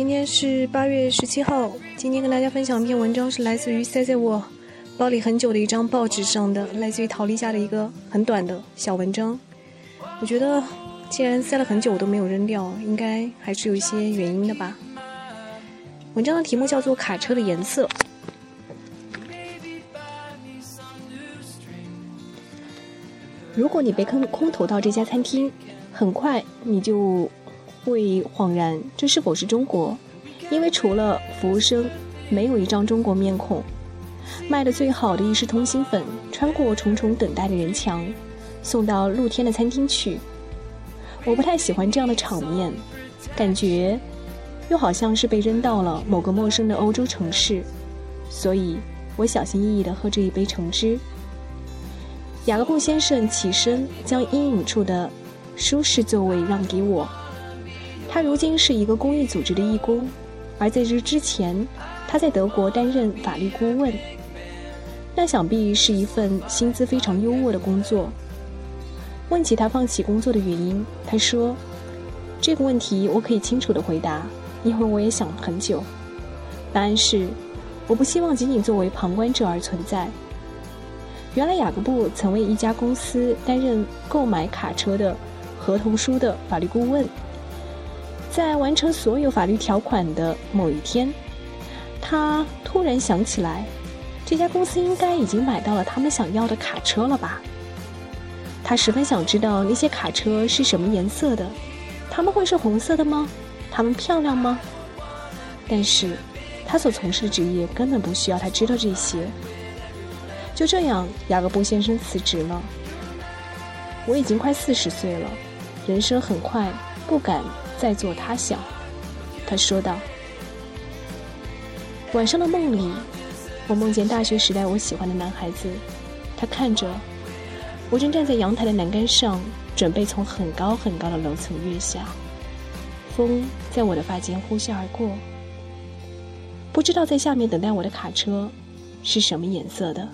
今天是八月十七号。今天跟大家分享一篇文章，是来自于塞在我包里很久的一张报纸上的，来自于陶丽家的一个很短的小文章。我觉得，既然塞了很久我都没有扔掉，应该还是有一些原因的吧。文章的题目叫做《卡车的颜色》。如果你被坑空投到这家餐厅，很快你就。会恍然，这是否是中国？因为除了服务生，没有一张中国面孔。卖的最好的一式通心粉，穿过重重等待的人墙，送到露天的餐厅去。我不太喜欢这样的场面，感觉又好像是被扔到了某个陌生的欧洲城市，所以我小心翼翼地喝着一杯橙汁。雅各布先生起身，将阴影处的舒适座位让给我。他如今是一个公益组织的义工，而在这之前，他在德国担任法律顾问。那想必是一份薪资非常优渥的工作。问起他放弃工作的原因，他说：“这个问题我可以清楚地回答，因为我也想了很久。答案是，我不希望仅仅作为旁观者而存在。”原来雅各布曾为一家公司担任购买卡车的合同书的法律顾问。在完成所有法律条款的某一天，他突然想起来，这家公司应该已经买到了他们想要的卡车了吧？他十分想知道那些卡车是什么颜色的，他们会是红色的吗？他们漂亮吗？但是，他所从事的职业根本不需要他知道这些。就这样，雅各布先生辞职了。我已经快四十岁了，人生很快，不敢。在做他想，他说道。晚上的梦里，我梦见大学时代我喜欢的男孩子，他看着我，正站在阳台的栏杆上，准备从很高很高的楼层跃下。风在我的发间呼啸而过，不知道在下面等待我的卡车是什么颜色的。